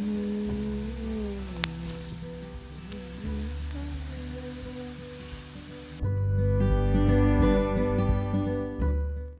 Mm.